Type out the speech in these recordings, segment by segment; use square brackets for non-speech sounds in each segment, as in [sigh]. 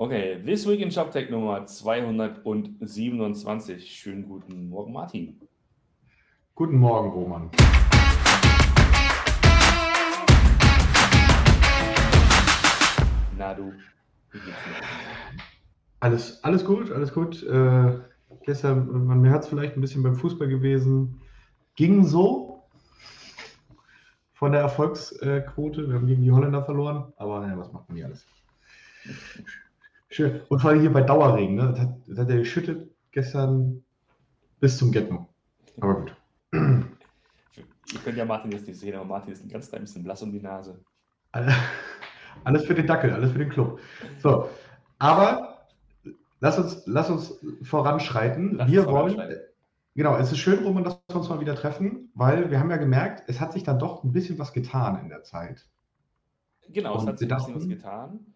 Okay, This Week in ShopTech Nummer 227. Schönen guten Morgen, Martin. Guten Morgen, Roman. Na du? Alles, alles gut, alles gut. Äh, gestern, man hört es vielleicht ein bisschen beim Fußball gewesen. Ging so von der Erfolgsquote. Wir haben gegen die Holländer verloren, aber naja, was macht man hier alles? Schön. Und vor allem hier bei Dauerregen, ne? Das hat, das hat er geschüttet gestern bis zum Getno. Aber gut. Ihr könnt ja Martin jetzt nicht sehen, aber Martin ist ein ganz klein bisschen blass um die Nase. Alles für den Dackel, alles für den Club. So, aber lass uns, lass uns voranschreiten. Lass wir wollen, genau, es ist schön, Roman, dass wir uns mal wieder treffen, weil wir haben ja gemerkt, es hat sich dann doch ein bisschen was getan in der Zeit. Genau, Und es hat sich ein bisschen was getan.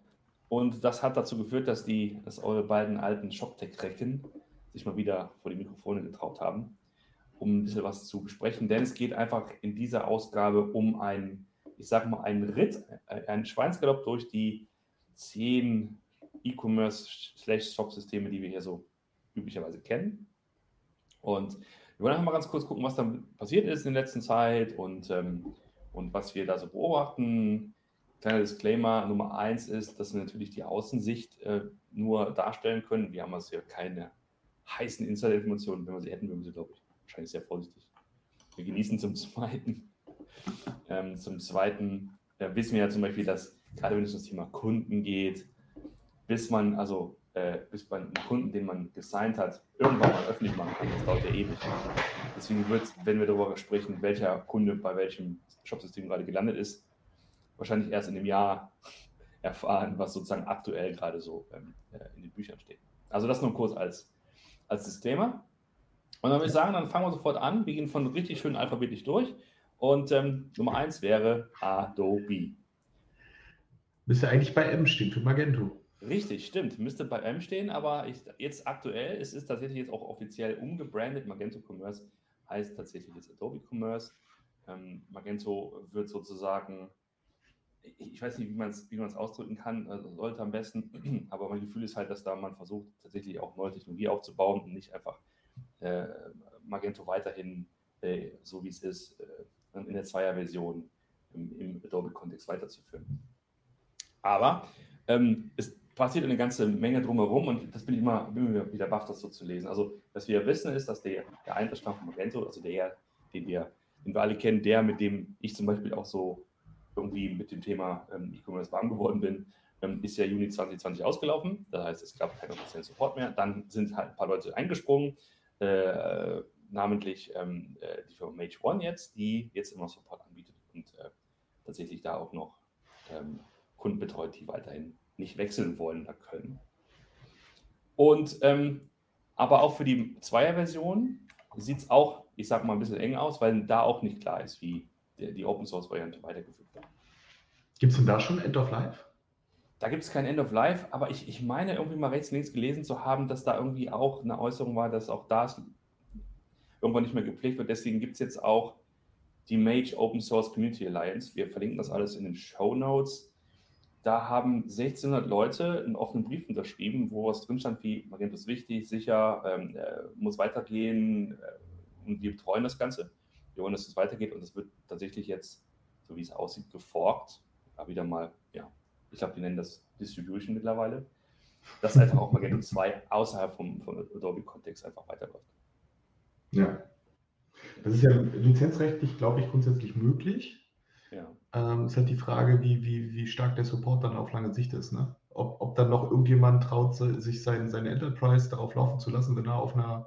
Und das hat dazu geführt, dass, die, dass eure beiden alten ShopTech-Recken sich mal wieder vor die Mikrofone getraut haben, um ein bisschen was zu besprechen. Denn es geht einfach in dieser Ausgabe um ein, ich sage mal, einen Ritt, einen Schweinsgalopp durch die zehn E-Commerce-Shop-Systeme, die wir hier so üblicherweise kennen. Und wir wollen einfach mal ganz kurz gucken, was dann passiert ist in der letzten Zeit und, ähm, und was wir da so beobachten, Kleiner Disclaimer Nummer eins ist, dass wir natürlich die Außensicht äh, nur darstellen können. Wir haben also ja keine heißen Insider-Informationen. Wenn wir sie hätten, würden wir sie, glaube ich, wahrscheinlich sehr vorsichtig. Wir genießen zum [laughs] Zweiten. Ähm, zum Zweiten äh, wissen wir ja zum Beispiel, dass gerade wenn es um das Thema Kunden geht, bis man, also äh, bis man einen Kunden, den man gesigned hat, irgendwann mal öffentlich machen kann, das dauert ja ewig. Deswegen wird, wenn wir darüber sprechen, welcher Kunde bei welchem Shopsystem gerade gelandet ist, wahrscheinlich erst in dem Jahr erfahren, was sozusagen aktuell gerade so ähm, äh, in den Büchern steht. Also das nur kurz als, als Disclaimer. Und dann würde ich sagen, dann fangen wir sofort an. Wir gehen von richtig schön alphabetisch durch. Und ähm, Nummer eins wäre Adobe. Müsste eigentlich bei M stehen für Magento. Richtig, stimmt. Müsste bei M stehen, aber ich, jetzt aktuell, es ist tatsächlich jetzt auch offiziell umgebrandet. Magento Commerce heißt tatsächlich jetzt Adobe Commerce. Ähm, Magento wird sozusagen ich weiß nicht, wie man es wie ausdrücken kann, also sollte am besten, [clears throat] aber mein Gefühl ist halt, dass da man versucht, tatsächlich auch neue Technologie aufzubauen und nicht einfach äh, Magento weiterhin äh, so wie es ist, äh, in der Zweier-Version im, im Adobe-Kontext weiterzuführen. Aber ähm, es passiert eine ganze Menge drumherum und das bin ich immer, bin immer wieder baff, das so zu lesen. Also, was wir wissen, ist, dass der, der Einzelstand von Magento, also der, den wir, den wir alle kennen, der, mit dem ich zum Beispiel auch so irgendwie mit dem Thema ähm, E-Commerce warm geworden bin, ähm, ist ja Juni 2020 ausgelaufen. Das heißt, es gab keinen offiziellen Support mehr. Dann sind halt ein paar Leute eingesprungen, äh, namentlich ähm, äh, die Firma Mage One jetzt, die jetzt immer Support anbietet und äh, tatsächlich da auch noch ähm, Kunden betreut, die weiterhin nicht wechseln wollen oder können. Und ähm, aber auch für die Zweier-Version sieht es auch, ich sag mal, ein bisschen eng aus, weil da auch nicht klar ist, wie die, die Open Source Variante weitergeführt wird. Gibt es denn da schon End of Life? Da gibt es kein End of Life, aber ich, ich meine irgendwie mal rechts, links gelesen zu haben, dass da irgendwie auch eine Äußerung war, dass auch das irgendwann nicht mehr gepflegt wird. Deswegen gibt es jetzt auch die Mage Open Source Community Alliance. Wir verlinken das alles in den Show Notes. Da haben 1600 Leute einen offenen Brief unterschrieben, wo was drin stand wie Magento ist wichtig, sicher, ähm, äh, muss weitergehen äh, und wir betreuen das Ganze wir wollen, dass es weitergeht und es wird tatsächlich jetzt, so wie es aussieht, geforkt. Aber wieder mal, ja, ich glaube, die nennen das Distribution mittlerweile, dass einfach auch Magento 2 außerhalb vom, vom Adobe-Kontext einfach weiterläuft. Ja. Das ist ja lizenzrechtlich, glaube ich, grundsätzlich möglich. Ja. Ähm, ist halt die Frage, wie, wie, wie stark der Support dann auf lange Sicht ist. Ne? Ob, ob dann noch irgendjemand traut, sich sein, seine Enterprise darauf laufen zu lassen, wenn er auf einer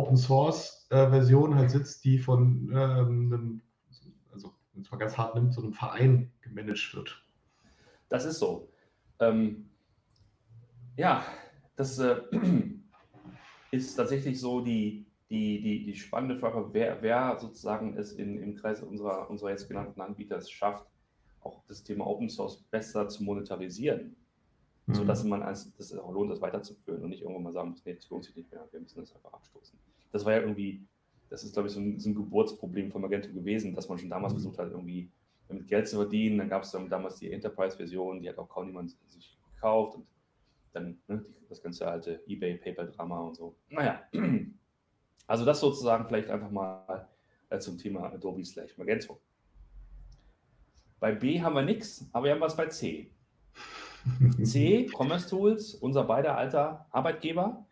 Open Source äh, Version halt sitzt, die von ähm, einem, also wenn es mal ganz hart nimmt, so einem Verein gemanagt wird. Das ist so. Ähm, ja, das äh, [clears throat] ist tatsächlich so die, die, die, die spannende Frage, wer, wer sozusagen es in, im Kreis unserer, unserer jetzt genannten Anbieter schafft, auch das Thema Open Source besser zu monetarisieren mhm. sodass man als, das auch lohnt, das weiterzuführen und nicht irgendwann mal sagen muss, nee, das lohnt sich nicht mehr, wir müssen das einfach abstoßen. Das war ja irgendwie, das ist, glaube ich, so ein, so ein Geburtsproblem von Magento gewesen, dass man schon damals mhm. versucht hat, irgendwie damit Geld zu verdienen. Dann gab es damals die Enterprise-Version, die hat auch kaum niemand sich gekauft. Und dann ne, das ganze alte eBay, PayPal-Drama und so. Naja, also das sozusagen vielleicht einfach mal äh, zum Thema Adobe slash Magento. Bei B haben wir nichts, aber wir haben was bei C. C, Commerce Tools, unser beider alter Arbeitgeber.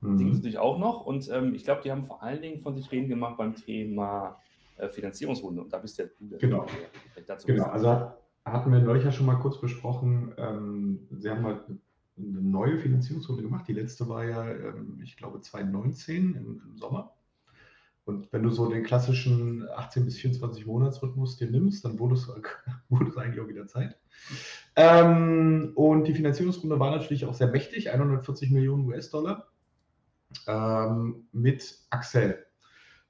Mhm. Die gibt es natürlich auch noch. Und ähm, ich glaube, die haben vor allen Dingen von sich reden gemacht beim Thema äh, Finanzierungsrunde. Und da bist ja du Genau. genau. Also hatten wir neulich ja schon mal kurz besprochen. Ähm, Sie haben halt eine neue Finanzierungsrunde gemacht. Die letzte war ja, ähm, ich glaube, 2019 im, im Sommer. Und wenn du so den klassischen 18 bis 24 Monatsrhythmus dir nimmst, dann wurde es, [laughs] wurde es eigentlich auch wieder Zeit. Ähm, und die Finanzierungsrunde war natürlich auch sehr mächtig, 140 Millionen US-Dollar ähm, mit Axel.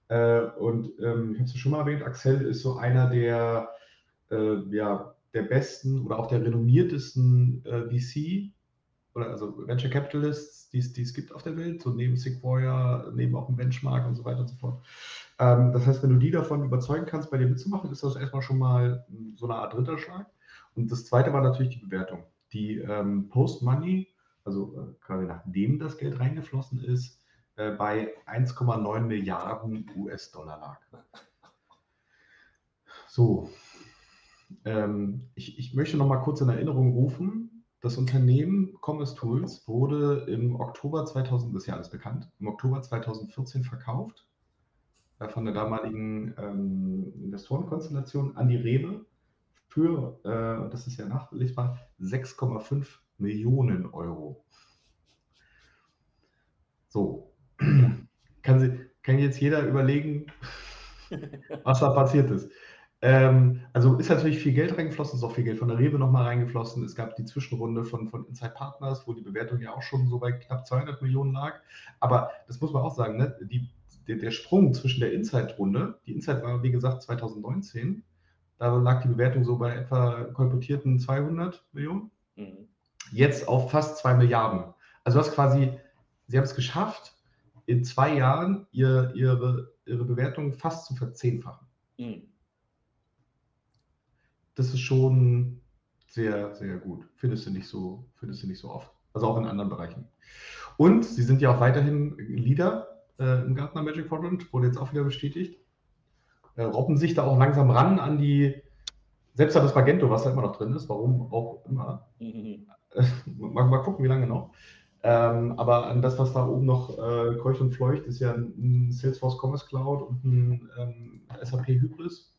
Äh, und ähm, ich habe es schon mal erwähnt, Axel ist so einer der, äh, ja, der besten oder auch der renommiertesten äh, VC oder also Venture Capitalists, die es gibt auf der Welt, so neben Sequoia, neben auch dem Benchmark und so weiter und so fort. Ähm, das heißt, wenn du die davon überzeugen kannst, bei dir mitzumachen, ist das erstmal schon mal so eine Art Ritterschlag. Und das zweite war natürlich die Bewertung. Die ähm, Post-Money, also äh, quasi nachdem das Geld reingeflossen ist, äh, bei 1,9 Milliarden US-Dollar lag. So, ähm, ich, ich möchte noch mal kurz in Erinnerung rufen, das Unternehmen Commerce Tools wurde im Oktober 2000, das ist ja alles bekannt, im Oktober 2014 verkauft äh, von der damaligen ähm, Investorenkonstellation an die Rewe für, äh, das ist ja nachlesbar, 6,5 Millionen Euro. So, [clears throat] kann, sie, kann jetzt jeder überlegen, [laughs] was da passiert ist. Ähm, also ist natürlich viel Geld reingeflossen, ist auch viel Geld von der Rewe nochmal reingeflossen. Es gab die Zwischenrunde von, von Inside Partners, wo die Bewertung ja auch schon so bei knapp 200 Millionen lag. Aber das muss man auch sagen, ne? die, der, der Sprung zwischen der Inside-Runde, die Inside war wie gesagt 2019, da lag die Bewertung so bei etwa kolportierten 200 Millionen. Mhm. Jetzt auf fast 2 Milliarden. Also du hast quasi, sie haben es geschafft, in zwei Jahren ihr, ihre, ihre Bewertung fast zu verzehnfachen. Mhm das ist schon sehr, sehr gut. Findest du nicht so, findest du nicht so oft. Also auch in anderen Bereichen. Und sie sind ja auch weiterhin Leader äh, im Gartner Magic Quadrant, wurde jetzt auch wieder bestätigt. Äh, robben sich da auch langsam ran an die, selbst an das Magento, was da immer noch drin ist, warum auch immer. Mhm. [laughs] mal, mal, gucken, wie lange noch. Ähm, aber an das, was da oben noch äh, kreucht und fleucht, ist ja ein Salesforce Commerce Cloud und ein ähm, SAP Hybris.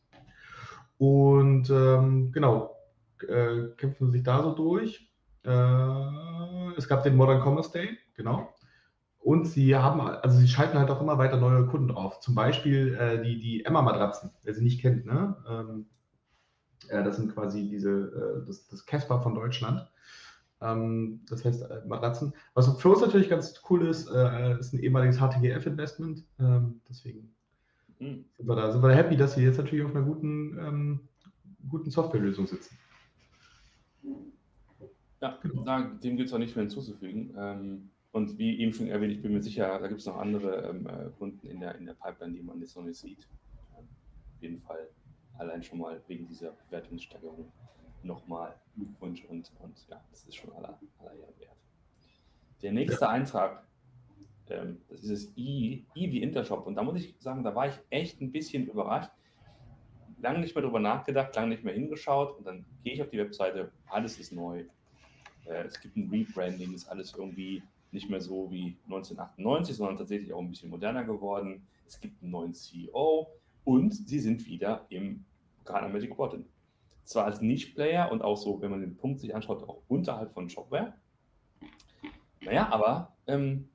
Und ähm, genau, äh, kämpfen sich da so durch. Äh, es gab den Modern Commerce Day, genau. Und sie haben, also sie schalten halt auch immer weiter neue Kunden drauf. Zum Beispiel äh, die, die Emma-Matratzen, wer sie nicht kennt, ne? Ähm, äh, das sind quasi diese, äh, das, das Casper von Deutschland. Ähm, das heißt äh, Matratzen. Was für uns natürlich ganz cool ist, ist ein ehemaliges HTGF-Investment. Ähm, deswegen hm. Sind, wir da, sind wir da happy, dass sie jetzt natürlich auf einer guten, ähm, guten Softwarelösung sitzen. Ja, genau. da, dem gibt es auch nicht mehr hinzuzufügen. Ähm, und wie eben schon erwähnt, ich bin mir sicher, da gibt es noch andere ähm, äh, Kunden in der, in der Pipeline, die man jetzt noch nicht sieht. Ähm, auf jeden Fall allein schon mal wegen dieser Bewertungssteigerung nochmal Glückwunsch und, und ja, das ist schon aller, aller Ehren wert. Der nächste ja. Eintrag ähm, das ist das I, I wie Intershop. Und da muss ich sagen, da war ich echt ein bisschen überrascht. Lange nicht mehr drüber nachgedacht, lange nicht mehr hingeschaut. Und dann gehe ich auf die Webseite, alles ist neu. Äh, es gibt ein Rebranding, ist alles irgendwie nicht mehr so wie 1998, sondern tatsächlich auch ein bisschen moderner geworden. Es gibt einen neuen CEO und sie sind wieder im Ghana Magic Quadrant. Zwar als Niche-Player und auch so, wenn man den Punkt sich anschaut, auch unterhalb von Shopware. Naja, aber ähm,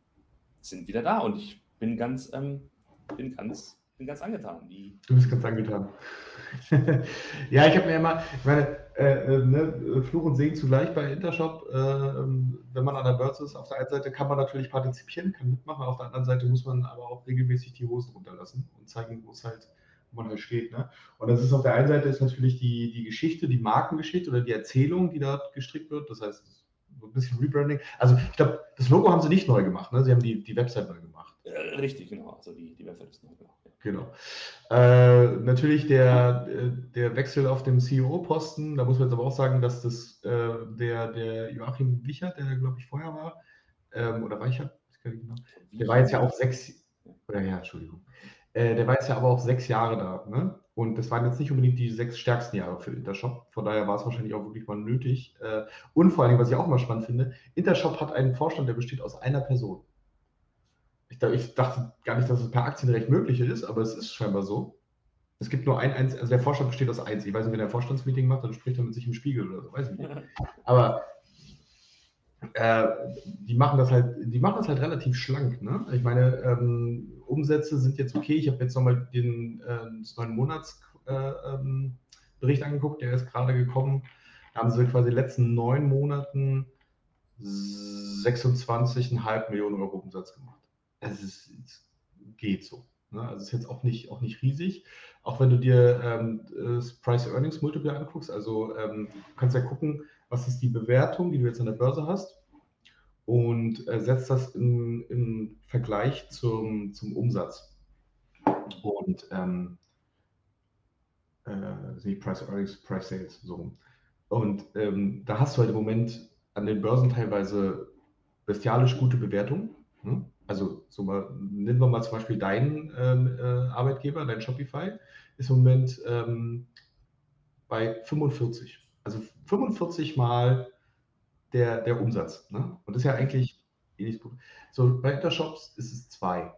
sind wieder da und ich bin ganz, ähm, bin ganz, bin ganz angetan. Die du bist ganz angetan. [laughs] ja, ich habe mir immer, ich meine, äh, äh, ne, Fluch und Segen zugleich bei Intershop. Äh, wenn man an der Börse ist, auf der einen Seite kann man natürlich partizipieren, kann mitmachen, auf der anderen Seite muss man aber auch regelmäßig die Hosen runterlassen und zeigen, wo es halt wo man halt steht. Ne? Und das ist auf der einen Seite ist natürlich die, die Geschichte, die Markengeschichte oder die Erzählung, die da gestrickt wird. Das heißt, ein bisschen Rebranding. Also ich glaube, das Logo haben sie nicht neu gemacht, ne? Sie haben die, die Website neu gemacht. Äh, richtig, genau. Also die, die Website ist neu gemacht. Genau. Äh, natürlich der, äh, der Wechsel auf dem CEO-Posten, da muss man jetzt aber auch sagen, dass das äh, der, der Joachim Wichert, der glaube ich vorher war, ähm, oder Weichert, genau, der war jetzt ja auch sechs, oder ja, Entschuldigung, äh, der war jetzt ja aber auch sechs Jahre da. Ne? Und das waren jetzt nicht unbedingt die sechs stärksten Jahre für Intershop. Von daher war es wahrscheinlich auch wirklich mal nötig. Äh, und vor allem, was ich auch mal spannend finde, Intershop hat einen Vorstand, der besteht aus einer Person. Ich, ich dachte gar nicht, dass es per Aktienrecht möglich ist, aber es ist scheinbar so. Es gibt nur ein, also der Vorstand besteht aus eins. Ich weiß nicht, wenn er ein Vorstandsmeeting macht, dann spricht er mit sich im Spiegel oder so, weiß ich nicht. [laughs] Aber äh, die machen das halt, die machen das halt relativ schlank. Ne? Ich meine, ähm, Umsätze sind jetzt okay. Ich habe jetzt nochmal den äh, neuen Monatsbericht äh, ähm, angeguckt, der ist gerade gekommen. Da haben sie quasi in den letzten neun Monaten 26,5 Millionen Euro Umsatz gemacht. Es, geht so. Ne? Also ist jetzt auch nicht, auch nicht riesig. Auch wenn du dir ähm, das Price-Earnings-Multiple anguckst, also ähm, kannst ja gucken, was ist die Bewertung, die du jetzt an der Börse hast und äh, setzt das im, im Vergleich zum, zum Umsatz. Und ähm, äh, Price Earnings, Price Sales, so. Und ähm, da hast du halt im Moment an den Börsen teilweise bestialisch gute Bewertungen. Hm? Also so mal, nehmen wir mal zum Beispiel deinen ähm, äh, Arbeitgeber, dein Shopify, ist im Moment ähm, bei 45. Also 45 mal der, der Umsatz. Ne? Und das ist ja eigentlich ähnlich gut. So, bei Intershops ist es zwei.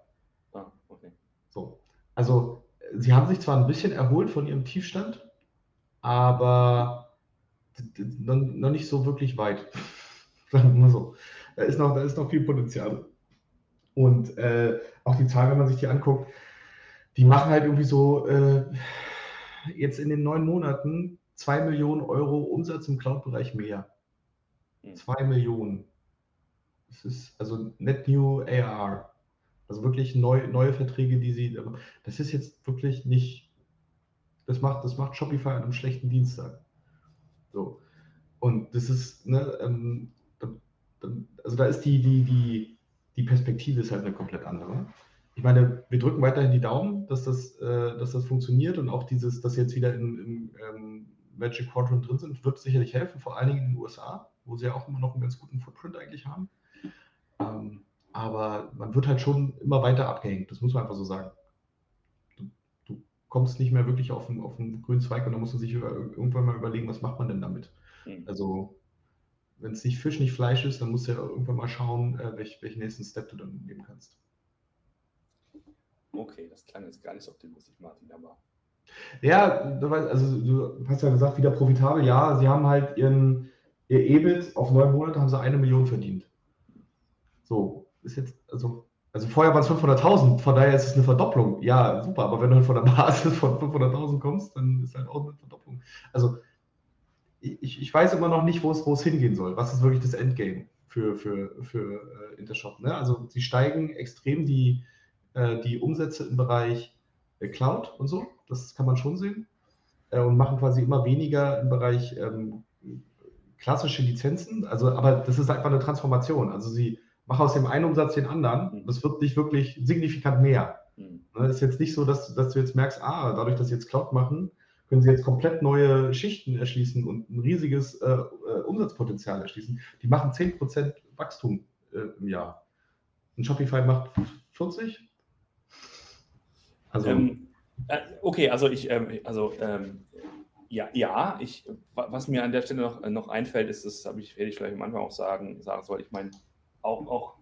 Ah, okay. So. Also, sie haben sich zwar ein bisschen erholt von ihrem Tiefstand, aber noch nicht so wirklich weit. [laughs] Sagen wir mal so. Da ist noch, da ist noch viel Potenzial. Und äh, auch die Zahlen, wenn man sich die anguckt, die machen halt irgendwie so äh, jetzt in den neun Monaten 2 Millionen Euro Umsatz im Cloud-Bereich mehr. 2 hm. Millionen. Das ist also Net New ARR. Also wirklich neu, neue Verträge, die sie. Das ist jetzt wirklich nicht. Das macht, das macht Shopify an einem schlechten Dienstag. So. Und das ist, ne, ähm, also da ist die, die, die, die Perspektive ist halt eine komplett andere. Ich meine, wir drücken weiterhin die Daumen, dass das, äh, dass das funktioniert und auch dieses, dass jetzt wieder in, in ähm, Magic Quadrant drin sind, wird sicherlich helfen, vor allen Dingen in den USA, wo sie ja auch immer noch einen ganz guten Footprint eigentlich haben. Ähm, aber man wird halt schon immer weiter abgehängt, das muss man einfach so sagen. Du, du kommst nicht mehr wirklich auf den, auf den grünen Zweig und dann muss man sich über, irgendwann mal überlegen, was macht man denn damit. Mhm. Also, wenn es nicht Fisch, nicht Fleisch ist, dann musst du ja irgendwann mal schauen, äh, welch, welchen nächsten Step du dann nehmen kannst. Okay, das klang jetzt gar nicht so optimistisch, Martin, aber ja, also du hast ja gesagt, wieder profitabel. Ja, sie haben halt ihren, ihr EBIT auf neun Monate haben sie eine Million verdient. So, ist jetzt, also, also vorher waren es 500.000, von daher ist es eine Verdopplung. Ja, super, aber wenn du halt von der Basis von 500.000 kommst, dann ist halt auch eine Verdopplung. Also, ich, ich weiß immer noch nicht, wo es, wo es hingehen soll. Was ist wirklich das Endgame für, für, für äh, Intershop? Ne? Also, sie steigen extrem die, äh, die Umsätze im Bereich äh, Cloud und so das kann man schon sehen. Äh, und machen quasi immer weniger im Bereich ähm, klassische Lizenzen. Also, aber das ist einfach eine Transformation. Also sie machen aus dem einen Umsatz den anderen. Mhm. Das wird nicht wirklich signifikant mehr. Mhm. Es ne, ist jetzt nicht so, dass, dass du jetzt merkst, ah, dadurch, dass sie jetzt Cloud machen, können sie jetzt komplett neue Schichten erschließen und ein riesiges äh, äh Umsatzpotenzial erschließen. Die machen 10% Wachstum äh, im Jahr. Und Shopify macht 40? Also. Ähm, äh, okay, also ich, ähm, also ähm, ja, ja, ich, was mir an der Stelle noch, noch einfällt, ist, das habe ich, werde ich vielleicht manchmal auch sagen, sagen soll, ich meine, auch, auch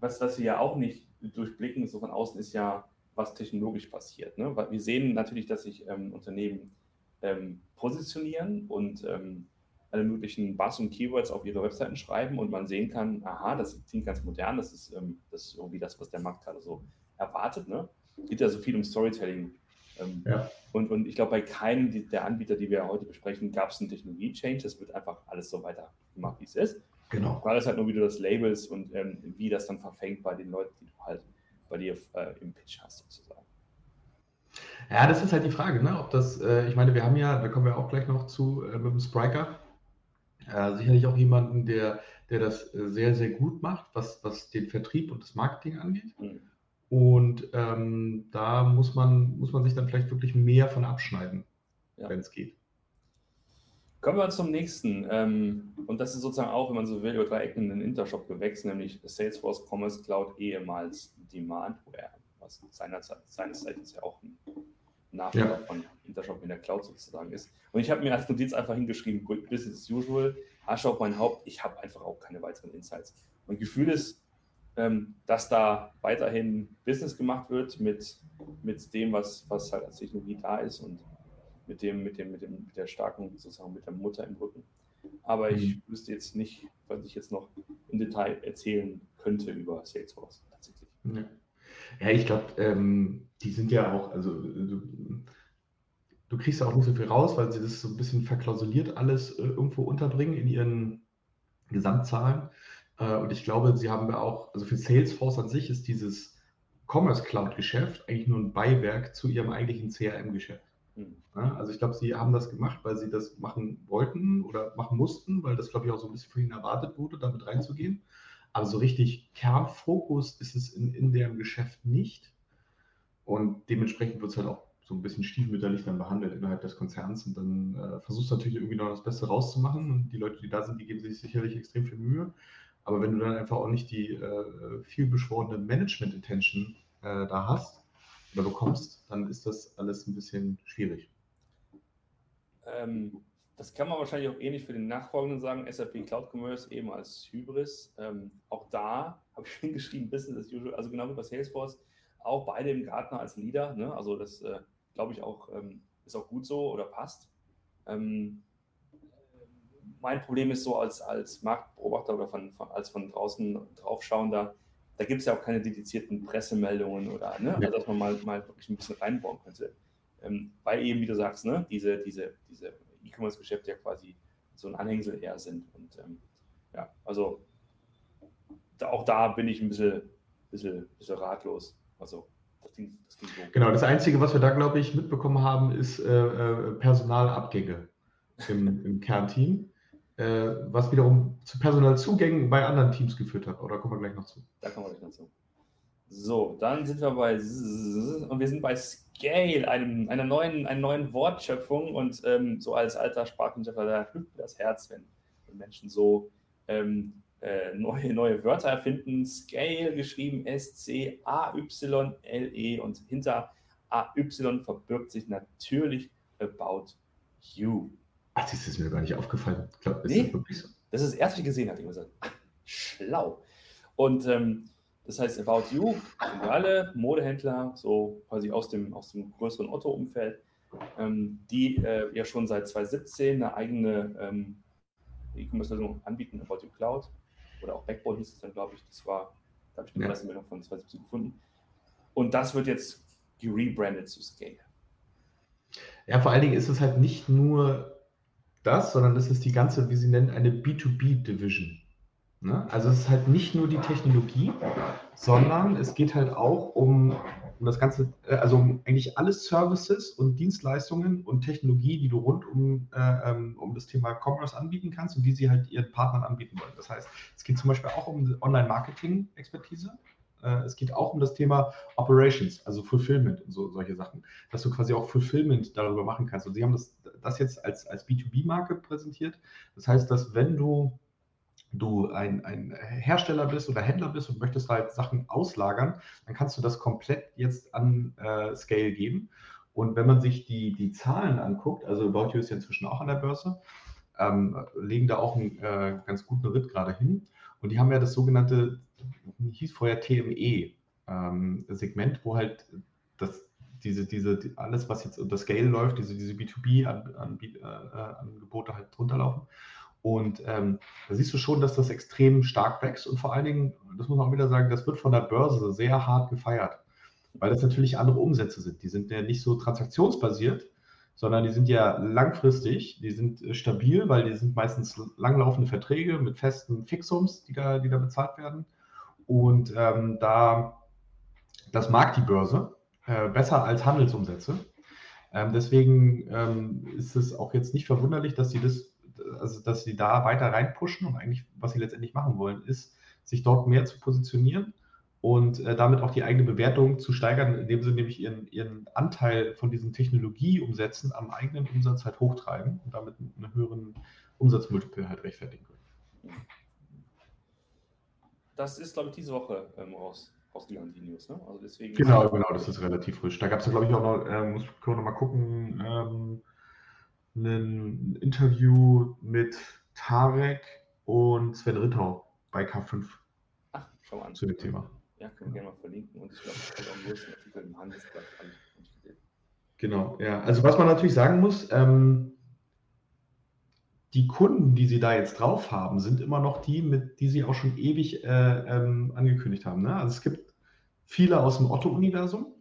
was, was wir ja auch nicht durchblicken, so von außen, ist ja, was technologisch passiert. Ne? Weil wir sehen natürlich, dass sich ähm, Unternehmen ähm, positionieren und ähm, alle möglichen Buzz und Keywords auf ihre Webseiten schreiben und man sehen kann, aha, das klingt ganz modern, das ist, ähm, das ist irgendwie das, was der Markt gerade so erwartet. Ne? geht ja so viel um Storytelling. Ähm, ja. und, und ich glaube, bei keinem der Anbieter, die wir heute besprechen, gab es einen Technologie-Change. Das wird einfach alles so weiter gemacht, wie es ist. Genau. Weil es halt nur, wie du das labelst und ähm, wie das dann verfängt bei den Leuten, die du halt bei dir äh, im Pitch hast, sozusagen. Ja, das ist halt die Frage, ne? ob das, äh, ich meine, wir haben ja, da kommen wir auch gleich noch zu, äh, mit dem Spriker, Äh, sicherlich auch jemanden, der, der das äh, sehr, sehr gut macht, was, was den Vertrieb und das Marketing angeht. Mhm. Und ähm, da muss man, muss man sich dann vielleicht wirklich mehr von abschneiden, ja. wenn es geht. Kommen wir zum nächsten. Ähm, und das ist sozusagen auch, wenn man so will, über drei Ecken in den Intershop gewechselt, nämlich Salesforce Commerce Cloud ehemals Demandware, was seines Zeichens ja auch ein Nachfolger ja. von Intershop in der Cloud sozusagen ist. Und ich habe mir als Notiz einfach hingeschrieben, Business as usual, Asche auf mein Haupt, ich habe einfach auch keine weiteren Insights. Mein Gefühl ist, ähm, dass da weiterhin Business gemacht wird mit, mit dem, was, was halt als Technologie da ist und mit dem, mit dem, mit dem, mit der starken, sozusagen mit der Mutter im Rücken. Aber ich mhm. wüsste jetzt nicht, was ich jetzt noch im Detail erzählen könnte über Salesforce tatsächlich. Ja. Ja, ich glaube, ähm, die sind ja auch, also du, du, kriegst ja auch nicht so viel raus, weil sie das so ein bisschen verklausuliert alles äh, irgendwo unterbringen in ihren Gesamtzahlen. Äh, und ich glaube, sie haben ja auch, also für Salesforce an sich ist dieses Commerce Cloud Geschäft eigentlich nur ein Beiwerk zu ihrem eigentlichen CRM-Geschäft. Mhm. Ja, also ich glaube, sie haben das gemacht, weil sie das machen wollten oder machen mussten, weil das, glaube ich, auch so ein bisschen für ihn erwartet wurde, damit reinzugehen. Aber so richtig Kernfokus ist es in, in deren Geschäft nicht. Und dementsprechend wird es halt auch so ein bisschen stiefmütterlich dann behandelt innerhalb des Konzerns. Und dann äh, versuchst du natürlich irgendwie noch das Beste rauszumachen. Und die Leute, die da sind, die geben sich sicherlich extrem viel Mühe. Aber wenn du dann einfach auch nicht die äh, viel beschworene Management-Intention äh, da hast oder bekommst, dann ist das alles ein bisschen schwierig. Ähm, das kann man wahrscheinlich auch ähnlich für den nachfolgenden sagen, SAP Cloud Commerce eben als Hybris. Ähm, auch da habe ich [laughs] hingeschrieben, Business as usual, also genau wie bei Salesforce, auch beide im Gartner als Leader. Ne? Also das äh, glaube ich auch, ähm, ist auch gut so oder passt. Ähm, mein Problem ist so als, als Marktbeobachter oder von, von, als von draußen draufschauender, da gibt es ja auch keine dedizierten Pressemeldungen oder, ne? also, dass man mal, mal wirklich ein bisschen reinbauen könnte. Ähm, weil eben, wie du sagst, ne? diese, diese, diese E-Commerce-Geschäfte ja quasi so ein Anhängsel eher sind. Und ähm, ja, also da, auch da bin ich ein bisschen, bisschen, bisschen ratlos. Also das Ding, das Ding so. Genau, das Einzige, was wir da, glaube ich, mitbekommen haben, ist äh, äh Personalabgänge im, im Kernteam. Äh, was wiederum zu Personalzugängen bei anderen Teams geführt hat. Oder kommen wir gleich noch zu? Da kommen wir gleich noch zu. So, dann sind wir bei und wir sind bei Scale, einem, einer, neuen, einer neuen Wortschöpfung und ähm, so als alter Sprachwissenschaftler, da hüpft das Herz, wenn, wenn Menschen so ähm, äh, neue, neue Wörter erfinden. Scale geschrieben S-C-A-Y-L-E und hinter A-Y verbirgt sich natürlich About You. Ach, das ist mir gar nicht aufgefallen. Ich glaube, nee, das ist wirklich so. Das ist erste, was ich gesehen habe. Ich gesagt, schlau. Und ähm, das heißt, About You sind alle Modehändler, so quasi aus dem, aus dem größeren Otto-Umfeld, ähm, die äh, ja schon seit 2017 eine eigene ähm, E-Commerce-Lösung anbieten, About You Cloud. Oder auch Backbone hieß es dann, glaube ich. Das war, da habe ich eine ja. Pressemeldung von 2017 gefunden. Und das wird jetzt gerebrandet zu Scale. Ja, vor allen Dingen ist es halt nicht nur das, sondern es ist die ganze, wie Sie nennen, eine B2B-Division. Ne? Also es ist halt nicht nur die Technologie, sondern es geht halt auch um, um das Ganze, äh, also um eigentlich alle Services und Dienstleistungen und Technologie, die du rund um, äh, ähm, um das Thema Commerce anbieten kannst und die sie halt ihren Partnern anbieten wollen. Das heißt, es geht zum Beispiel auch um Online-Marketing-Expertise. Äh, es geht auch um das Thema Operations, also Fulfillment und so, solche Sachen, dass du quasi auch Fulfillment darüber machen kannst. Und sie haben das, das jetzt als, als B2B-Marke präsentiert. Das heißt, dass wenn du du ein, ein Hersteller bist oder Händler bist und möchtest halt Sachen auslagern, dann kannst du das komplett jetzt an äh, Scale geben. Und wenn man sich die, die Zahlen anguckt, also About You ist ja inzwischen auch an der Börse, ähm, legen da auch einen äh, ganz guten Ritt gerade hin. Und die haben ja das sogenannte, hieß vorher TME-Segment, ähm, wo halt das, diese, diese, alles, was jetzt unter Scale läuft, diese, diese B2B-Angebote äh, halt drunter laufen. Und ähm, da siehst du schon, dass das extrem stark wächst und vor allen Dingen, das muss man auch wieder sagen, das wird von der Börse sehr hart gefeiert, weil das natürlich andere Umsätze sind. Die sind ja nicht so transaktionsbasiert, sondern die sind ja langfristig, die sind äh, stabil, weil die sind meistens langlaufende Verträge mit festen Fixums, die da, die da bezahlt werden. Und ähm, da, das mag die Börse äh, besser als Handelsumsätze. Ähm, deswegen ähm, ist es auch jetzt nicht verwunderlich, dass sie das also dass sie da weiter reinpushen und eigentlich, was sie letztendlich machen wollen, ist, sich dort mehr zu positionieren und äh, damit auch die eigene Bewertung zu steigern, indem sie nämlich ihren, ihren Anteil von diesen Technologieumsätzen am eigenen Umsatz halt hochtreiben und damit einen höheren Umsatzmultiple halt rechtfertigen können. Das ist, glaube ich, diese Woche ähm, raus, rausgegangen, die News. Ne? Also deswegen genau, genau, das ist relativ frisch. Da gab es ja, glaube ich, auch noch, äh, muss, können wir noch mal gucken, ähm, ein Interview mit Tarek und Sven Rittau bei K5. Ach, schau mal an. Zu dem Thema. Ja, können wir gerne mal verlinken. Und ich glaube, es kommt auch ein großen Artikel im Handelsblatt an. Genau, ja. Also was man natürlich sagen muss, ähm, die Kunden, die sie da jetzt drauf haben, sind immer noch die, mit die sie auch schon ewig äh, ähm, angekündigt haben. Ne? Also es gibt viele aus dem Otto-Universum,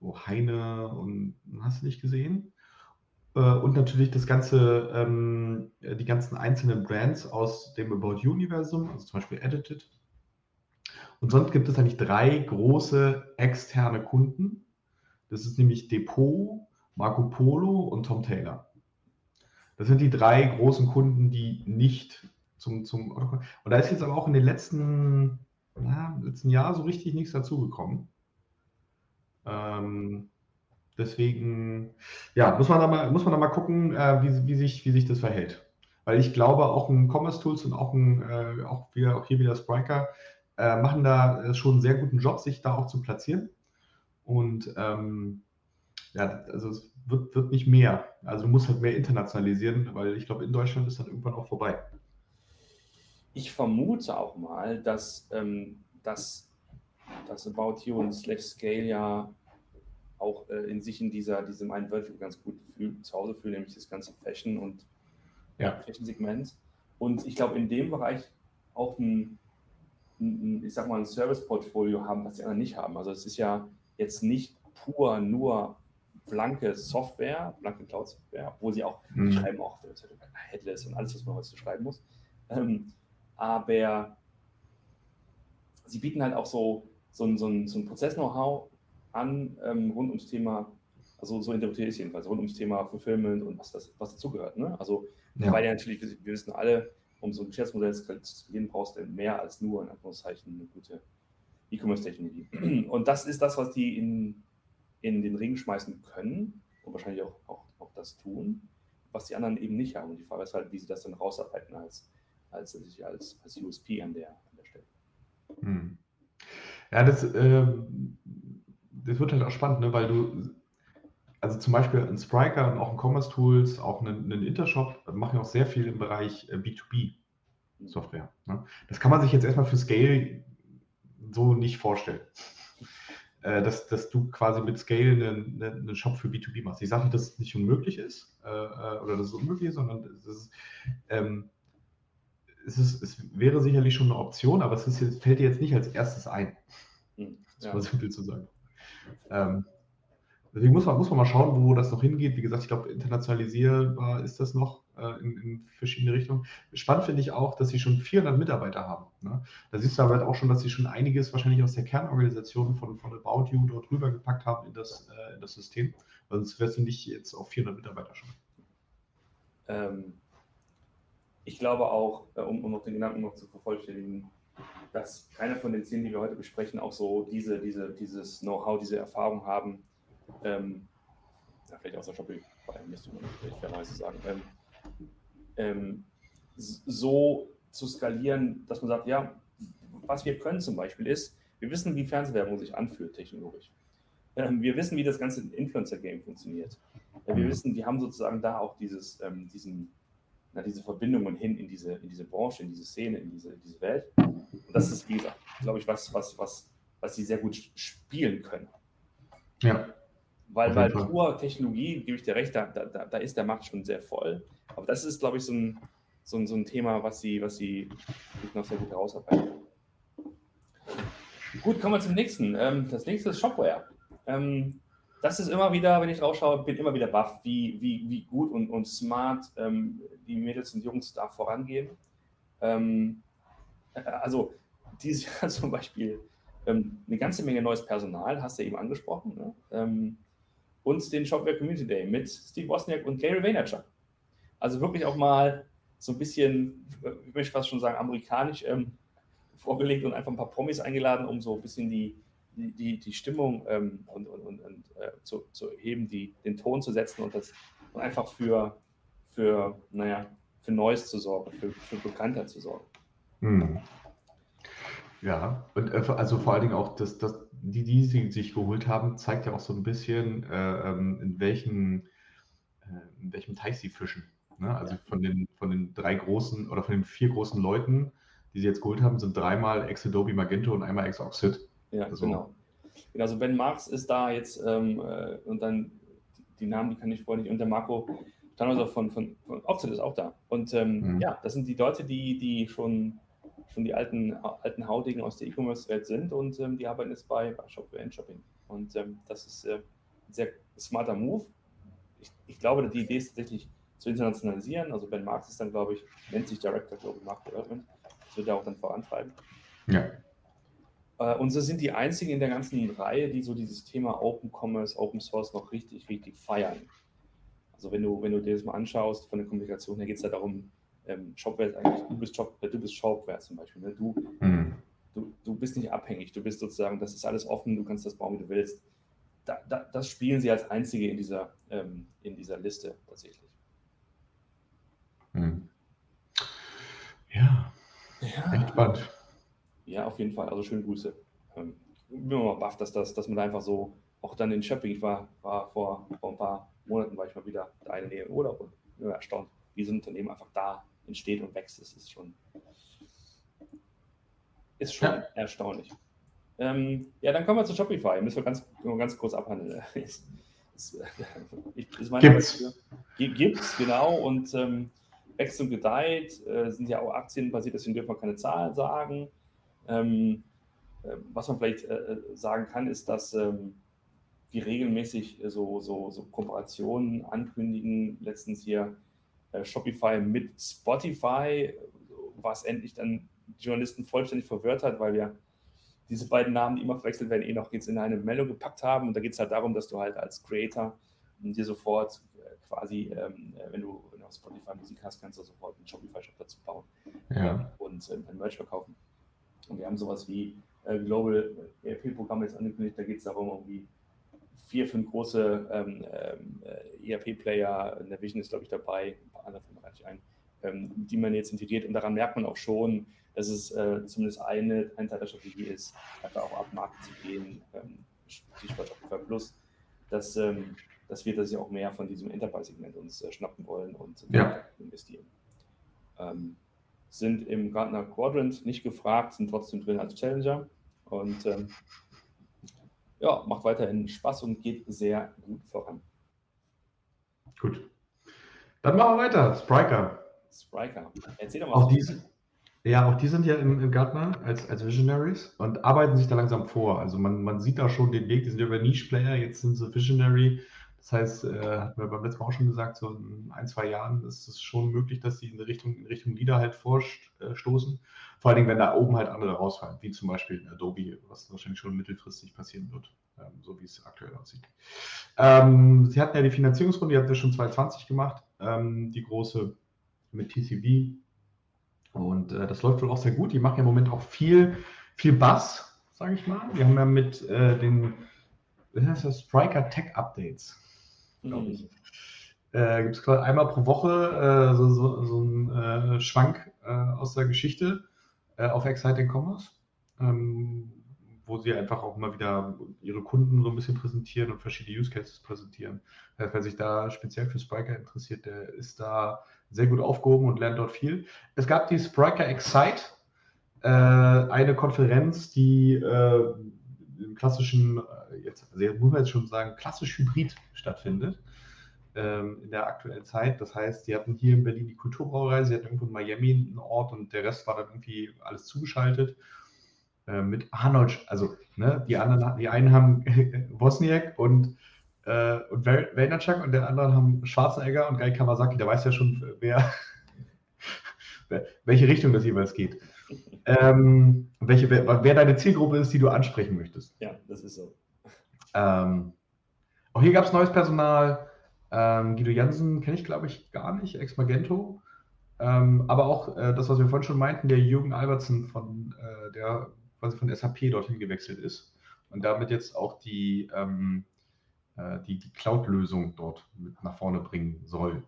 wo Heine und hast du nicht gesehen. Äh, und natürlich das ganze, ähm, die ganzen einzelnen Brands aus dem About You-Universum, also zum Beispiel Edited und sonst gibt es eigentlich drei große externe Kunden. Das ist nämlich Depot, Marco Polo und Tom Taylor. Das sind die drei großen Kunden, die nicht zum, zum Und da ist jetzt aber auch in den letzten, na, letzten Jahr so richtig nichts dazugekommen. Ähm, deswegen, ja, muss man da mal, muss man da mal gucken, äh, wie, wie, sich, wie sich das verhält. Weil ich glaube, auch ein Commerce Tools und auch, ein, äh, auch, wieder, auch hier wieder Spriker äh, machen da äh, schon einen sehr guten Job, sich da auch zu platzieren. Und ähm, ja, also wird, wird nicht mehr. Also du musst halt mehr internationalisieren, weil ich glaube, in Deutschland ist dann irgendwann auch vorbei. Ich vermute auch mal, dass ähm, das, das About You und Slash Scale ja auch äh, in sich in dieser, diesem einen Vertical ganz gut fühl, zu Hause fühlen, nämlich das ganze Fashion und ja. Fashion-Segment. Und ich glaube, in dem Bereich auch ein ein, ich sag mal, ein Service-Portfolio haben, was die anderen nicht haben. Also es ist ja jetzt nicht pur nur blanke Software, blanke Cloud-Software, obwohl sie auch mhm. schreiben auch Headless und alles, was man heute schreiben muss. Ähm, aber sie bieten halt auch so, so ein, so ein, so ein Prozess-Know-how an ähm, rund ums Thema, also so interpretiere ich es jedenfalls, rund ums Thema Fulfillment und was, das, was dazugehört. Ne? Also, ja. weil ja natürlich, wir, wir wissen alle, um so ein Geschäftsmodell zu skalieren, brauchst du mehr als nur in Anführungszeichen eine gute E-Commerce-Technologie. Und das ist das, was die in, in den Ring schmeißen können und wahrscheinlich auch, auch, auch das tun, was die anderen eben nicht haben. Und die Frage ist halt, wie sie das dann rausarbeiten als, als, als, als USP an der, an der Stelle. Hm. Ja, das, äh, das wird halt auch spannend, ne? weil du also zum Beispiel ein Spriker und auch ein Commerce Tools, auch einen, einen Intershop, machen auch sehr viel im Bereich B2B-Software. Äh, ne? Das kann man sich jetzt erstmal für Scale so nicht vorstellen. Äh, dass, dass du quasi mit Scale einen, einen Shop für B2B machst. Ich sage nicht, dass es nicht unmöglich ist äh, oder dass es unmöglich ist, sondern es, ist, ähm, es, ist, es wäre sicherlich schon eine Option, aber es ist, fällt dir jetzt nicht als erstes ein. Hm, ja. Das war simpel zu sagen. Ähm, Deswegen muss man, muss man mal schauen, wo das noch hingeht. Wie gesagt, ich glaube, internationalisierbar ist das noch äh, in, in, verschiedene Richtungen. Spannend finde ich auch, dass sie schon 400 Mitarbeiter haben. Ne? Da siehst du aber halt auch schon, dass sie schon einiges wahrscheinlich aus der Kernorganisation von, von About You dort rübergepackt haben in das, äh, in das System. Sonst wärst du nicht jetzt auf 400 Mitarbeiter schon. Ähm, ich glaube auch, äh, um, um noch den Gedanken noch zu vervollständigen, dass keiner von den zehn, die wir heute besprechen, auch so diese, diese, dieses Know-how, diese Erfahrung haben, ähm, ja, vielleicht außer Shopify, müsste man vielleicht fairerweise sagen, ähm, ähm, so zu skalieren, dass man sagt, ja, was wir können zum Beispiel ist, wir wissen, wie Fernsehwerbung sich anfühlt technologisch. Ähm, wir wissen, wie das ganze Influencer-Game funktioniert. Äh, wir mhm. wissen, wir haben sozusagen da auch dieses, ähm, diesen, na, diese Verbindungen hin in diese, in diese Branche, in diese Szene, in diese, in diese Welt. Und das ist, wie gesagt, glaube ich, was, was, was, was sie sehr gut spielen können. Ja. Weil, weil pur Technologie, gebe ich dir recht, da, da, da ist der Markt schon sehr voll. Aber das ist, glaube ich, so ein, so ein, so ein Thema, was sie, was sie noch sehr gut herausarbeiten. Gut, kommen wir zum nächsten. Ähm, das nächste ist Shopware. Ähm, das ist immer wieder, wenn ich rausschaue, bin immer wieder baff, wie, wie, wie gut und, und smart ähm, die Mädels und Jungs da vorangehen. Äh, also, dieses [laughs] Jahr zum Beispiel eine ganze Menge neues Personal, hast du eben angesprochen. Ne? Und den Shopware Community Day mit Steve Wozniak und Gary Vaynerchuk. Also wirklich auch mal so ein bisschen, ich möchte fast schon sagen, amerikanisch ähm, vorgelegt und einfach ein paar Promis eingeladen, um so ein bisschen die, die, die Stimmung ähm, und, und, und, und äh, zu, zu heben, die, den Ton zu setzen und das und einfach für, für, naja, für Neues zu sorgen, für, für Bekanntheit zu sorgen. Hm. Ja, und äh, also vor allen Dingen auch, dass, dass die, die sie sich geholt haben, zeigt ja auch so ein bisschen, äh, ähm, in welchen, äh, in welchem Teich sie fischen. Ne? Also von den, von den drei großen oder von den vier großen Leuten, die sie jetzt geholt haben, sind dreimal Ex-Adobe Magento und einmal Ex-Oxid. Ja, also, genau. genau. Also Ben Marx ist da jetzt ähm, äh, und dann die Namen, die kann ich vorher nicht, und der Marco Steinhäuser von, von, von Oxid ist auch da. Und ähm, mhm. ja, das sind die Leute, die, die schon, schon die alten, alten Hautigen aus der E-Commerce-Welt sind und ähm, die arbeiten jetzt bei, bei Shopware and Shopping. Und ähm, das ist äh, ein sehr smarter Move. Ich, ich glaube, die Idee ist tatsächlich zu internationalisieren. Also Ben Marx ist dann, glaube ich, nennt sich Director Global Market Development. Das wird er auch dann vorantreiben. Ja. Äh, und so sind die einzigen in der ganzen Reihe, die so dieses Thema Open Commerce, Open Source noch richtig, richtig feiern. Also wenn du, wenn du dir das mal anschaust, von der Kommunikation her geht es ja darum, ähm, Shopware eigentlich, du bist, Shop, du bist Shopware zum Beispiel. Ne? Du, mhm. du, du bist nicht abhängig, du bist sozusagen, das ist alles offen, du kannst das bauen, wie du willst. Da, da, das spielen sie als einzige in dieser, ähm, in dieser Liste tatsächlich. Mhm. Ja, ja. spannend. Ja, auf jeden Fall. Also schöne Grüße. Ähm, ich bin immer baff, dass, das, dass man da einfach so, auch dann in Shopping, ich war, war vor, vor ein paar Monaten, war ich mal wieder da eine Nähe im Urlaub und bin erstaunt, wie so ein Unternehmen einfach da entsteht und wächst. Das ist schon, ist schon ja. erstaunlich. Ähm, ja, dann kommen wir zu Shopify. Müssen wir ganz, ganz kurz abhandeln. [laughs] ist, ist, ist meine Gibt's. Gibt's, genau. Und ähm, wächst und gedeiht, äh, sind ja auch aktienbasiert, deswegen dürfen wir keine Zahlen sagen. Ähm, äh, was man vielleicht äh, sagen kann, ist, dass ähm, wir regelmäßig so, so, so Kooperationen ankündigen. Letztens hier äh, Shopify mit Spotify, was endlich dann die Journalisten vollständig verwirrt hat, weil wir diese beiden Namen, die immer verwechselt werden, eh noch jetzt in eine Meldung gepackt haben. Und da geht es halt darum, dass du halt als Creator dir sofort quasi, ähm, wenn, du, wenn du auf Spotify Musik hast, kannst du sofort einen Shopify-Shop dazu bauen ja. und äh, ein Merch verkaufen. Und wir haben sowas wie äh, Global ERP-Programm jetzt angekündigt, da geht es darum, irgendwie vier, fünf große ähm, ähm, äh, ERP-Player, Navision ist, glaube ich, dabei, ein paar andere Firmen reiche ich ein, ähm, die man jetzt integriert. Und daran merkt man auch schon, dass es äh, zumindest eine, ein Teil der Strategie ist, einfach auch ab Markt zu gehen, ähm, Stichwort Shopify Plus, dass, ähm, dass wir das ja auch mehr von diesem Enterprise-Segment uns äh, schnappen wollen und ja. investieren. Ähm, sind im Gartner Quadrant nicht gefragt, sind trotzdem drin als Challenger und ähm, ja, macht weiterhin Spaß und geht sehr gut voran. Gut. Dann machen wir weiter. Spriker. Spriker. Erzähl doch mal. Auch diese, ja, auch die sind ja im, im Gartner als, als Visionaries und arbeiten sich da langsam vor. Also man, man sieht da schon den Weg, die sind ja über Niche-Player, jetzt sind sie Visionary das heißt, äh, hatten wir beim letzten Mal auch schon gesagt, so in ein, zwei Jahren ist es schon möglich, dass sie in Richtung, in Richtung Leader halt vorstoßen. Vor allen Dingen, wenn da oben halt andere rausfallen, wie zum Beispiel Adobe, was wahrscheinlich schon mittelfristig passieren wird, ähm, so wie es aktuell aussieht. Ähm, sie hatten ja die Finanzierungsrunde, die hatten wir schon 2020 gemacht, ähm, die große mit TCV. Und äh, das läuft wohl auch sehr gut. Die machen ja im Moment auch viel, viel Bass, sage ich mal. Wir haben ja mit äh, den, wie heißt das, Spriker Tech Updates glaube ich. Äh, Gibt es einmal pro Woche äh, so, so, so einen äh, Schwank äh, aus der Geschichte auf Exciting Commerce, ähm, wo sie einfach auch mal wieder ihre Kunden so ein bisschen präsentieren und verschiedene Use Cases präsentieren. Das wer sich da speziell für Spriker interessiert, der ist da sehr gut aufgehoben und lernt dort viel. Es gab die Spriker Excite, äh, eine Konferenz, die im klassischen jetzt, also muss man jetzt schon sagen, klassisch hybrid stattfindet ähm, in der aktuellen Zeit. Das heißt, die hatten hier in Berlin die Kulturbrauerei, sie hatten irgendwo in Miami einen Ort und der Rest war dann irgendwie alles zugeschaltet. Äh, mit Arnold, also ne, die anderen, die einen haben [laughs] Wozniak und, äh, und Vaynerchuk und der anderen haben Schwarzenegger und Guy Kawasaki. Da weiß ja schon, [laughs] wer, welche Richtung das jeweils geht. [laughs] Ähm, welche, wer, wer, deine Zielgruppe ist, die du ansprechen möchtest. Ja, das ist so. Ähm, auch hier gab es neues Personal. Äh, Ähm, Guido Jansen kenne ich, glaube ich, gar nicht, ex-Magento. Ähm, aber auch äh, das, was wir vorhin schon meinten, der Jürgen Albertsen, von, äh, der quasi von SAP dorthin gewechselt ist und damit jetzt auch die, ähm, äh, die, die Cloud-Lösung dort mit nach vorne bringen soll.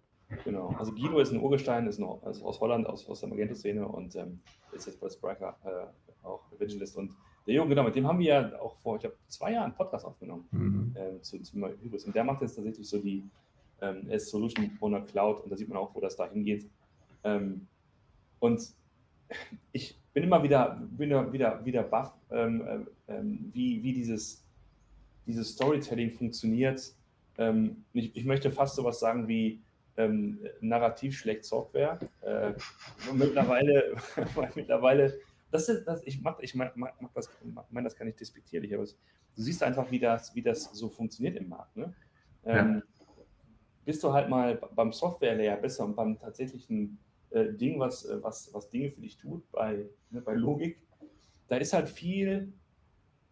Genau, also Guido ist ein Urgestein, ist, noch, ist aus Holland, aus, aus der Magento-Szene und ähm, ist jetzt bei Spriker äh, auch Evangelist. Und der Jürgen, genau, mit dem haben wir ja auch vor, ich habe zwei Jahren einen Podcast aufgenommen mhm. äh, zu, zu Hybris. Und der macht jetzt tatsächlich so die ähm, Solution Owner Cloud und da sieht man auch, wo das da hingeht. Ähm, und [laughs] ich bin immer wieder, bin wieder, wieder baff, ähm, äh, ähm, wie, wie dieses, dieses Storytelling funktioniert. Ähm, ich, ich, möchte fast sowas sagen wie ähm, narrativ schlecht Software. Äh, mittlerweile, [laughs] mittlerweile, das ist, das, ich mag, ich mag, mag das, meine das gar nicht despektierlich, aber es, du siehst einfach, wie das, wie das so funktioniert im Markt. Ne? Ähm, ja. Bist du halt mal beim Software-Layer besser und beim tatsächlichen äh, Ding, was, äh, was, was Dinge für dich tut bei, ne, bei Logik, da ist halt viel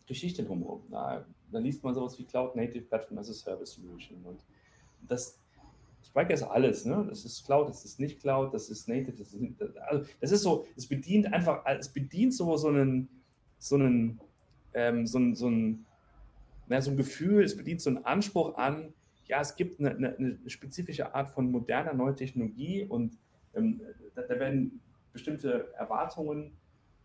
Geschichte drumherum. Da, da liest man sowas wie Cloud Native Platform as a Service Solution und das Spryker ist alles, ne? Das ist Cloud, das ist nicht Cloud, das ist Native, das ist, also das ist so, es bedient einfach, es bedient so, so einen, so einen, ähm, so ein, so ein, so ein Gefühl, es bedient so einen Anspruch an, ja, es gibt eine, eine, eine spezifische Art von moderner neuer Technologie und ähm, da, da, werden bestimmte Erwartungen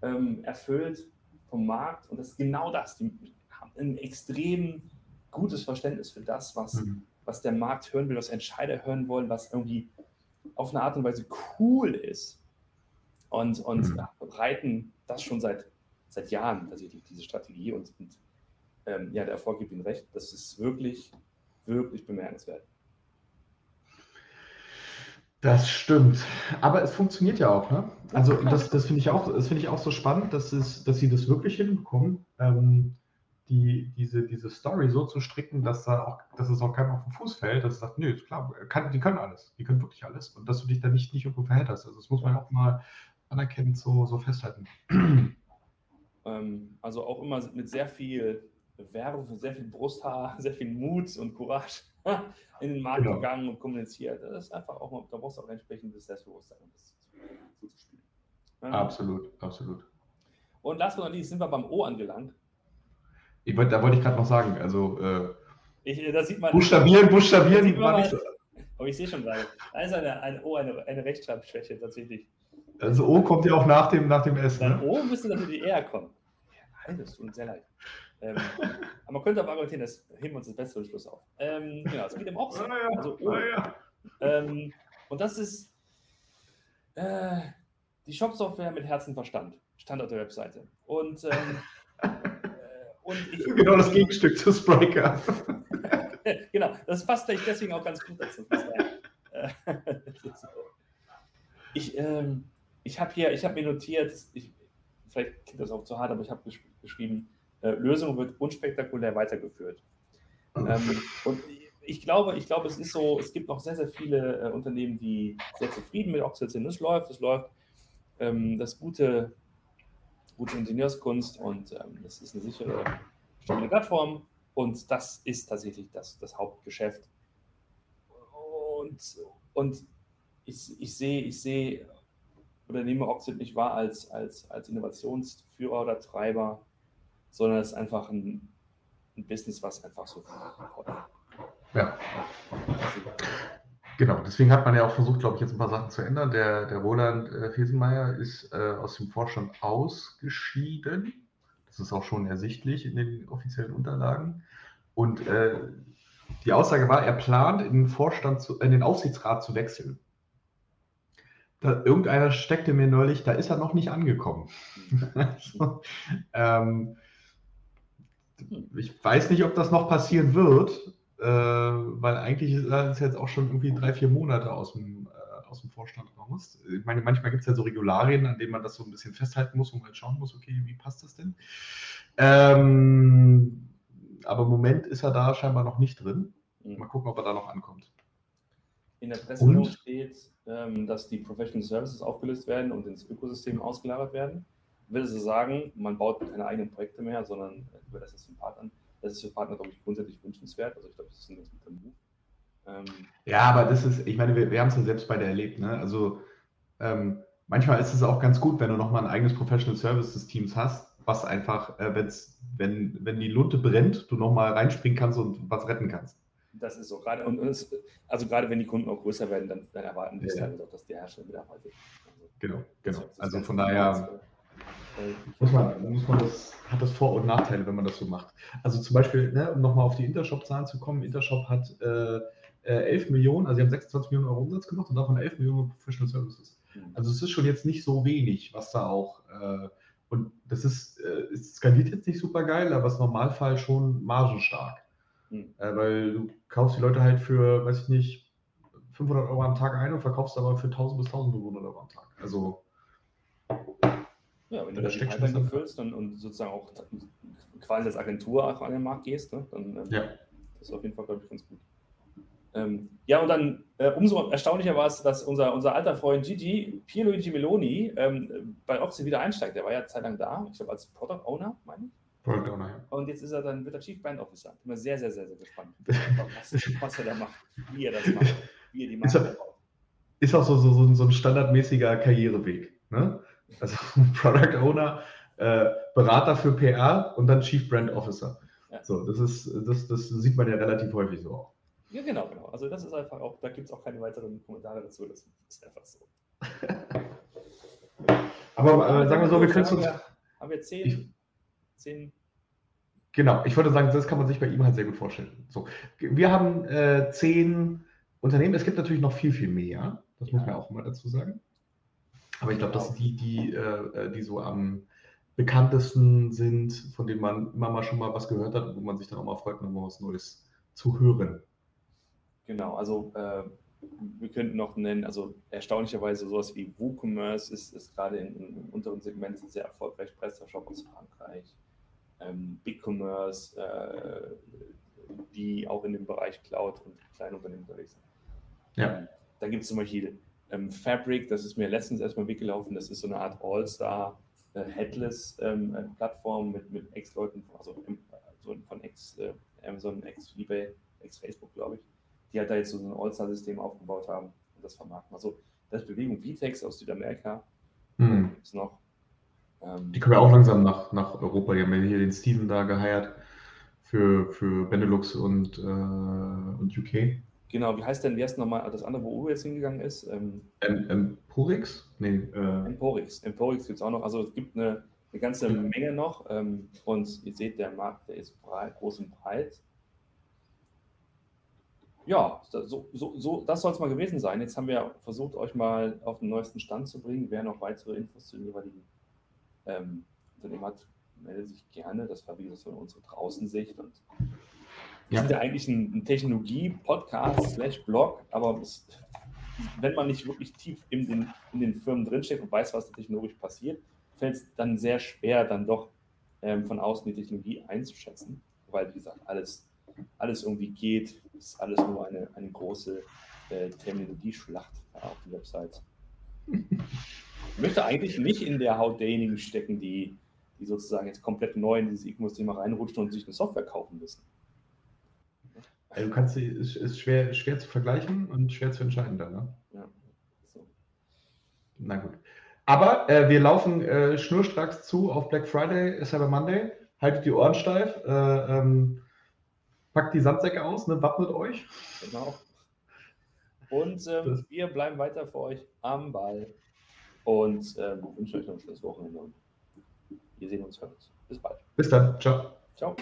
ähm, erfüllt vom Markt und das ist genau das. Die haben ein extrem gutes Verständnis für das, was, mhm. was der Markt hören will, was Entscheider hören wollen, was irgendwie auf eine Art und Weise cool ist. Und, und mhm. reiten das schon seit, seit Jahren tatsächlich, diese Strategie. Und, und ähm, ja, der Erfolg gibt ihnen recht. Das ist wirklich, wirklich bemerkenswert. Das stimmt. Aber es funktioniert ja auch, ne? Also das, das finde ich auch, das finde ich auch so spannend, dass, es, dass sie das wirklich hinbekommen, ähm, die, diese, diese Story so zu stricken, dass da auch, dass es auch keinem auf den Fuß fällt, dass es sagt, nö, ist klar, kann, die können alles, die können wirklich alles. Und dass du dich da nicht, nicht irgendwo verhältst. Also das muss man auch mal anerkennend so, so festhalten. [clears throat] Ähm, also auch immer mit sehr viel Werbung, sehr viel Brusthaar, [laughs] sehr viel Mut und Courage in den Markt genau. gegangen und kommuniziert. Das ist einfach auch, da brauchst du auch ein entsprechendes Selbstbewusstsein, um das zuzuspielen. Ähm, absolut, absolut. Und last but not least sind wir beim O angelangt. Ich, da wollte ich gerade noch sagen, also äh, ich, da sieht man, buchstabieren, buchstabieren nicht so. Aber ich sehe schon gerade, da ist eine, eine O, eine, eine Rechtschreibschwäche tatsächlich. Also O kommt ja auch nach dem, nach dem S. Dann ne? O müsste natürlich eher kommen. Ja, das tut uns sehr leid. Ähm, aber man könnte aber argumentieren, das heben wir uns das beste Schluss auf. Ähm, genau, es geht im Ops. Ja. also, oh. ja. ähm, und das ist äh, die Shop-Software mit Herzenverstand, stand auf der Webseite. Und, ähm, äh, und ich, [laughs] genau das Gegenstück zu Spriker. [laughs] genau, das passt vielleicht deswegen auch ganz gut dazu. Äh, [laughs] ich ähm, ich habe hier, ich habe mir notiert, ich, vielleicht klingt das auch zu hart, aber ich habe geschrieben, äh, Lösung wird unspektakulär weitergeführt. Ähm, und ich glaube, ich glaube, es ist so, es gibt noch sehr, sehr viele äh, Unternehmen, die sehr zufrieden mit sind. Es läuft, es läuft. Ähm, das gute, gute Ingenieurskunst und ähm, das ist eine sichere, stabile Plattform und das ist tatsächlich das, das Hauptgeschäft. Und, und ich, ich sehe, ich sehe oder nehme Oxford nicht wahr als, als, als Innovationsführer oder Treiber sondern es ist einfach ein, ein Business, was einfach so. Ja. Genau, deswegen hat man ja auch versucht, glaube ich, jetzt ein paar Sachen zu ändern. Der, der Roland äh, Fesenmeier ist äh, aus dem Vorstand ausgeschieden. Das ist auch schon ersichtlich in den offiziellen Unterlagen. Und äh, die Aussage war, er plant, in den Vorstand zu, in den Aufsichtsrat zu wechseln. Da, irgendeiner steckte mir neulich, da ist er noch nicht angekommen. [laughs] also, ähm, ich weiß nicht, ob das noch passieren wird, äh, weil eigentlich ist es jetzt auch schon irgendwie drei, vier Monate aus dem, äh, aus dem Vorstand raus. Ich meine, manchmal gibt es ja so Regularien, an denen man das so ein bisschen festhalten muss und mal schauen muss, okay, wie passt das denn? Ähm, aber im Moment ist er da scheinbar noch nicht drin. Mhm. Mal gucken, ob er da noch ankommt. In der Pressemeldung steht, ähm, dass die Professional Services aufgelöst werden und ins Ökosystem ausgelagert werden würde sie sagen, man baut keine eigenen Projekte mehr, sondern überlässt es den Partnern. Das ist für Partner, glaube ich, grundsätzlich wünschenswert. Also ich glaube, das ist ein ganz guter Move. Ähm, ja, aber das ist, ich meine, wir, wir haben es ja selbst bei der erlebt, ne? Also ähm, manchmal ist es auch ganz gut, wenn du nochmal ein eigenes Professional Service des Teams hast, was einfach, äh, wenn's, wenn, wenn die Lunte brennt, du nochmal reinspringen kannst und was retten kannst. Das ist so. Gerade, und es, also gerade wenn die Kunden auch größer werden, dann, dann erwarten wir ja. auch, dass der Hersteller mitarbeitet. Also, genau, genau. Also von daher muss man, muss man das, hat das Vor- und Nachteile, wenn man das so macht. Also zum Beispiel, ne, um nochmal auf die Intershop-Zahlen zu kommen, Intershop hat äh, 11 äh, Millionen, also sie haben 26 Millionen Euro Umsatz gemacht und davon 11 Millionen Professional Services. Mhm. Also es ist schon jetzt nicht so wenig, was da auch, äh, und das ist, äh, es skaliert jetzt nicht super geil, aber es ist im Normalfall schon margenstark. Mhm. Äh, weil du kaufst die Leute halt für, weiß ich nicht, 500 Euro am Tag ein und verkaufst aber für 1000 bis 1500 Euro am Tag. Also ja, wenn du das Pipeline erfüllst und, und sozusagen auch quasi als Agentur auch an den Markt gehst, ne, dann ähm, ja. das ist auf jeden Fall, glaube ich, ganz gut. Ähm, ja, und dann äh, umso erstaunlicher war es, dass unser, unser alter Freund Gigi, Pierluigi Meloni, ähm, bei Oxy wieder einsteigt. Der war ja zeitlang da, ich glaube als Product Owner, meine ich. Product Owner, ja. Und jetzt ist er dann, wird er Chief Brand Officer. Ich bin sehr, sehr, sehr, sehr gespannt, [laughs] was, was, er da macht, wie er das macht, wie er die Marke ist, baut. Ist auch so, so, so ein standardmäßiger Karriereweg. Ne? Also [laughs] Product Owner, äh, Berater für PR und dann Chief Brand Officer. Ja. So, das ist, das, das sieht man ja relativ häufig so auch. Ja, genau, genau. Also das ist einfach auch, da gibt es auch keine weiteren Kommentare dazu. Das ist einfach so. [laughs] Aber äh, sagen wir so, wir können uns. Haben wir zehn, ich, zehn. Genau, ich würde sagen, das kann man sich bei ihm halt sehr gut vorstellen. So, wir haben äh, zehn Unternehmen. Es gibt natürlich noch viel, viel mehr. Das ja. muss man auch immer dazu sagen. Aber ich glaube, genau. das sind die, die, äh, die so am bekanntesten sind, von denen man immer mal schon mal was gehört hat und wo man sich dann auch mal freut, nochmal was Neues zu hören. Genau, also äh, wir könnten noch nennen, also erstaunlicherweise sowas wie WooCommerce ist, ist gerade in, in, im unteren Segment sehr erfolgreich, PrestaShop aus Frankreich, ähm, BigCommerce, äh, die auch in dem Bereich Cloud und Kleinunternehmen unterwegs sind. Ja. Ähm, da gibt es zum Beispiel ähm, Fabric, das ist mir letztens erstmal weggelaufen, das ist so eine Art All-Star äh, Headless-Plattform ähm, mit, mit Ex-Leuten, also, also von Ex, äh, Amazon, Ex-Ebay, Ex-Facebook, glaube ich, die halt da jetzt so ein All-Star-System aufgebaut haben und das vermarkten. Also das Bewegung Vitex aus Südamerika hm. ist noch. Ähm, die kommen ja auch langsam nach, nach Europa. Die haben ja hier den Steven da geheiert für, für Benelux und, äh, und UK. Genau, wie heißt denn, wie heißt nochmal das andere, wo Uwe jetzt hingegangen ist? Ähm, Emporix? Nee, äh... Emporix. Emporix gibt es auch noch. Also es gibt eine, eine ganze ja. Menge noch. Ähm, und ihr seht, der Markt, der ist breit, groß und breit. Ja, so, so, so das soll es mal gewesen sein. Jetzt haben wir versucht, euch mal auf den neuesten Stand zu bringen. Wer noch weitere Infos zu den jeweiligen ähm, Unternehmen hat, meldet sich gerne. Das war wie gesagt so unsere Draußensicht. Und wir ja. sind ja eigentlich ein, ein Technologie-Podcast slash Blog, aber es, wenn man nicht wirklich tief in den, in den Firmen drinsteckt und weiß, was da technologisch passiert, fällt es dann sehr schwer, dann doch ähm, von außen die Technologie einzuschätzen, weil, wie gesagt, alles, alles irgendwie geht, ist alles nur eine, eine große äh, Terminologieschlacht auf der Website. Ich möchte eigentlich nicht in der Haut derjenigen stecken, die, die sozusagen jetzt komplett neu in dieses E-Commerce-Thema reinrutschen und sich eine Software kaufen müssen. Also du kannst, ist, ist schwer, schwer zu vergleichen und schwer zu entscheiden dann, ne? Ja. So. Na gut. Aber äh, wir laufen äh, schnurstracks zu auf Black Friday, Cyber Monday. Haltet die Ohren steif, äh, ähm, packt die Sandsäcke aus, ne, wappnet euch. Genau. Und ähm, wir bleiben weiter für euch am Ball und ähm, wünschen euch noch ein schönes Wochenende. Wir sehen uns, hören uns. Bis bald. Bis dann. Ciao. Ciao.